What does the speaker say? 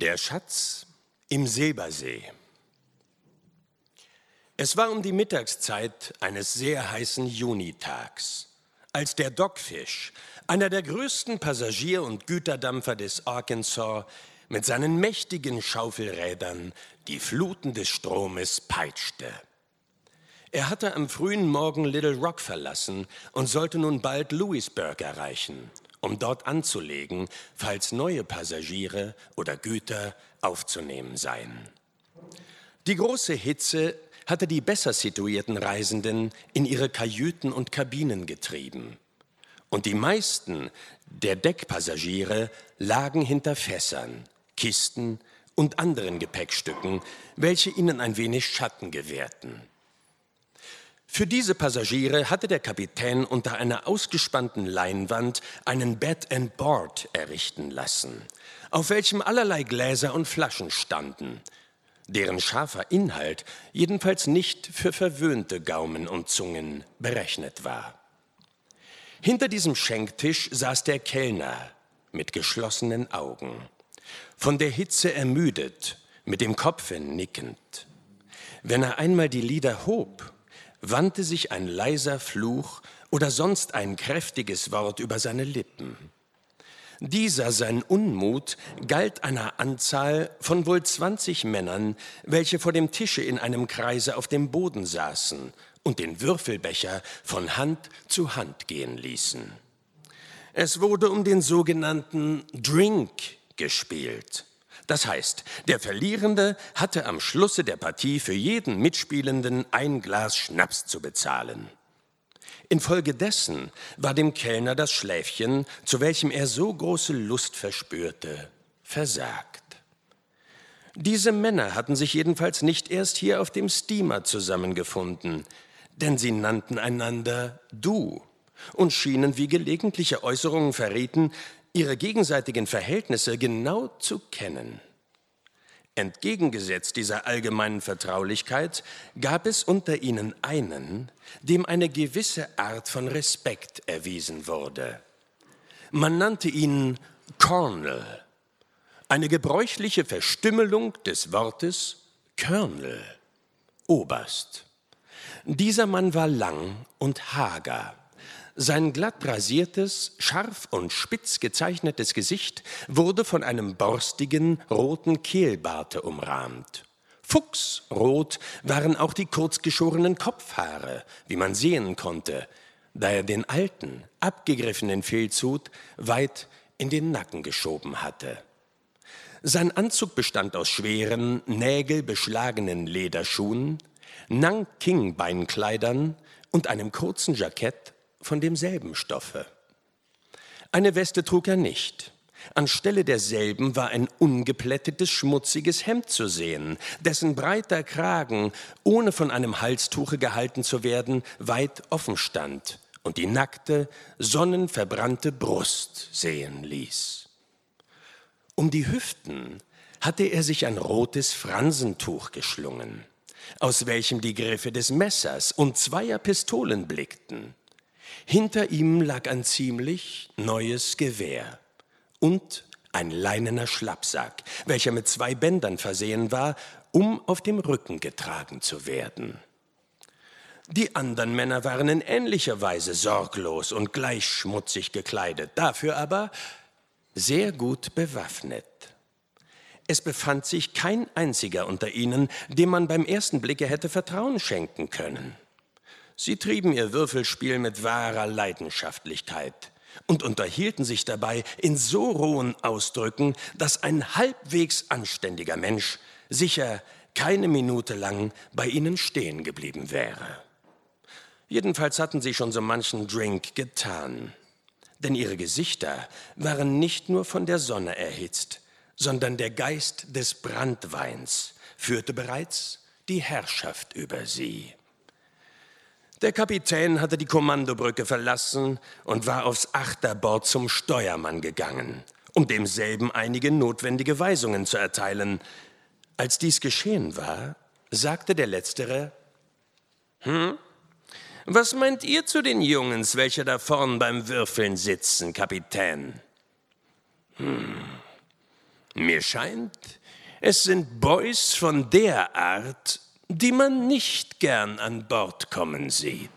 Der Schatz im Silbersee. Es war um die Mittagszeit eines sehr heißen Junitags, als der Dogfish, einer der größten Passagier- und Güterdampfer des Arkansas, mit seinen mächtigen Schaufelrädern die Fluten des Stromes peitschte. Er hatte am frühen Morgen Little Rock verlassen und sollte nun bald Louisburg erreichen, um dort anzulegen, falls neue Passagiere oder Güter aufzunehmen seien. Die große Hitze hatte die besser situierten Reisenden in ihre Kajüten und Kabinen getrieben. Und die meisten der Deckpassagiere lagen hinter Fässern, Kisten und anderen Gepäckstücken, welche ihnen ein wenig Schatten gewährten. Für diese Passagiere hatte der Kapitän unter einer ausgespannten Leinwand einen Bed and Board errichten lassen, auf welchem allerlei Gläser und Flaschen standen, deren scharfer Inhalt jedenfalls nicht für verwöhnte Gaumen und Zungen berechnet war. Hinter diesem Schenktisch saß der Kellner mit geschlossenen Augen, von der Hitze ermüdet, mit dem Kopfe nickend. Wenn er einmal die Lieder hob, wandte sich ein leiser Fluch oder sonst ein kräftiges Wort über seine Lippen. Dieser sein Unmut galt einer Anzahl von wohl zwanzig Männern, welche vor dem Tische in einem Kreise auf dem Boden saßen und den Würfelbecher von Hand zu Hand gehen ließen. Es wurde um den sogenannten Drink gespielt. Das heißt, der Verlierende hatte am Schlusse der Partie für jeden Mitspielenden ein Glas Schnaps zu bezahlen. Infolgedessen war dem Kellner das Schläfchen, zu welchem er so große Lust verspürte, versagt. Diese Männer hatten sich jedenfalls nicht erst hier auf dem Steamer zusammengefunden, denn sie nannten einander du und schienen, wie gelegentliche Äußerungen verrieten, ihre gegenseitigen Verhältnisse genau zu kennen. Entgegengesetzt dieser allgemeinen Vertraulichkeit gab es unter ihnen einen, dem eine gewisse Art von Respekt erwiesen wurde. Man nannte ihn Colonel, eine gebräuchliche Verstümmelung des Wortes Colonel, Oberst. Dieser Mann war lang und hager, sein glatt rasiertes, scharf und spitz gezeichnetes Gesicht wurde von einem borstigen, roten Kehlbarte umrahmt. Fuchsrot waren auch die kurzgeschorenen Kopfhaare, wie man sehen konnte, da er den alten, abgegriffenen Filzhut weit in den Nacken geschoben hatte. Sein Anzug bestand aus schweren, nägelbeschlagenen Lederschuhen, Nanking-Beinkleidern und einem kurzen Jackett von demselben Stoffe. Eine Weste trug er nicht. Anstelle derselben war ein ungeplättetes, schmutziges Hemd zu sehen, dessen breiter Kragen, ohne von einem Halstuche gehalten zu werden, weit offen stand und die nackte, sonnenverbrannte Brust sehen ließ. Um die Hüften hatte er sich ein rotes Fransentuch geschlungen, aus welchem die Griffe des Messers und zweier Pistolen blickten. Hinter ihm lag ein ziemlich neues Gewehr und ein leinener Schlappsack, welcher mit zwei Bändern versehen war, um auf dem Rücken getragen zu werden. Die anderen Männer waren in ähnlicher Weise sorglos und gleich schmutzig gekleidet, dafür aber sehr gut bewaffnet. Es befand sich kein einziger unter ihnen, dem man beim ersten Blicke hätte Vertrauen schenken können. Sie trieben ihr Würfelspiel mit wahrer Leidenschaftlichkeit und unterhielten sich dabei in so rohen Ausdrücken, dass ein halbwegs anständiger Mensch sicher keine Minute lang bei ihnen stehen geblieben wäre. Jedenfalls hatten sie schon so manchen Drink getan, denn ihre Gesichter waren nicht nur von der Sonne erhitzt, sondern der Geist des Brandweins führte bereits die Herrschaft über sie. Der Kapitän hatte die Kommandobrücke verlassen und war aufs Achterbord zum Steuermann gegangen, um demselben einige notwendige Weisungen zu erteilen. Als dies geschehen war, sagte der Letztere, hm, was meint ihr zu den Jungens, welche da vorn beim Würfeln sitzen, Kapitän? Hm, Mir scheint, es sind Boys von der Art, die man nicht gern an Bord kommen sieht.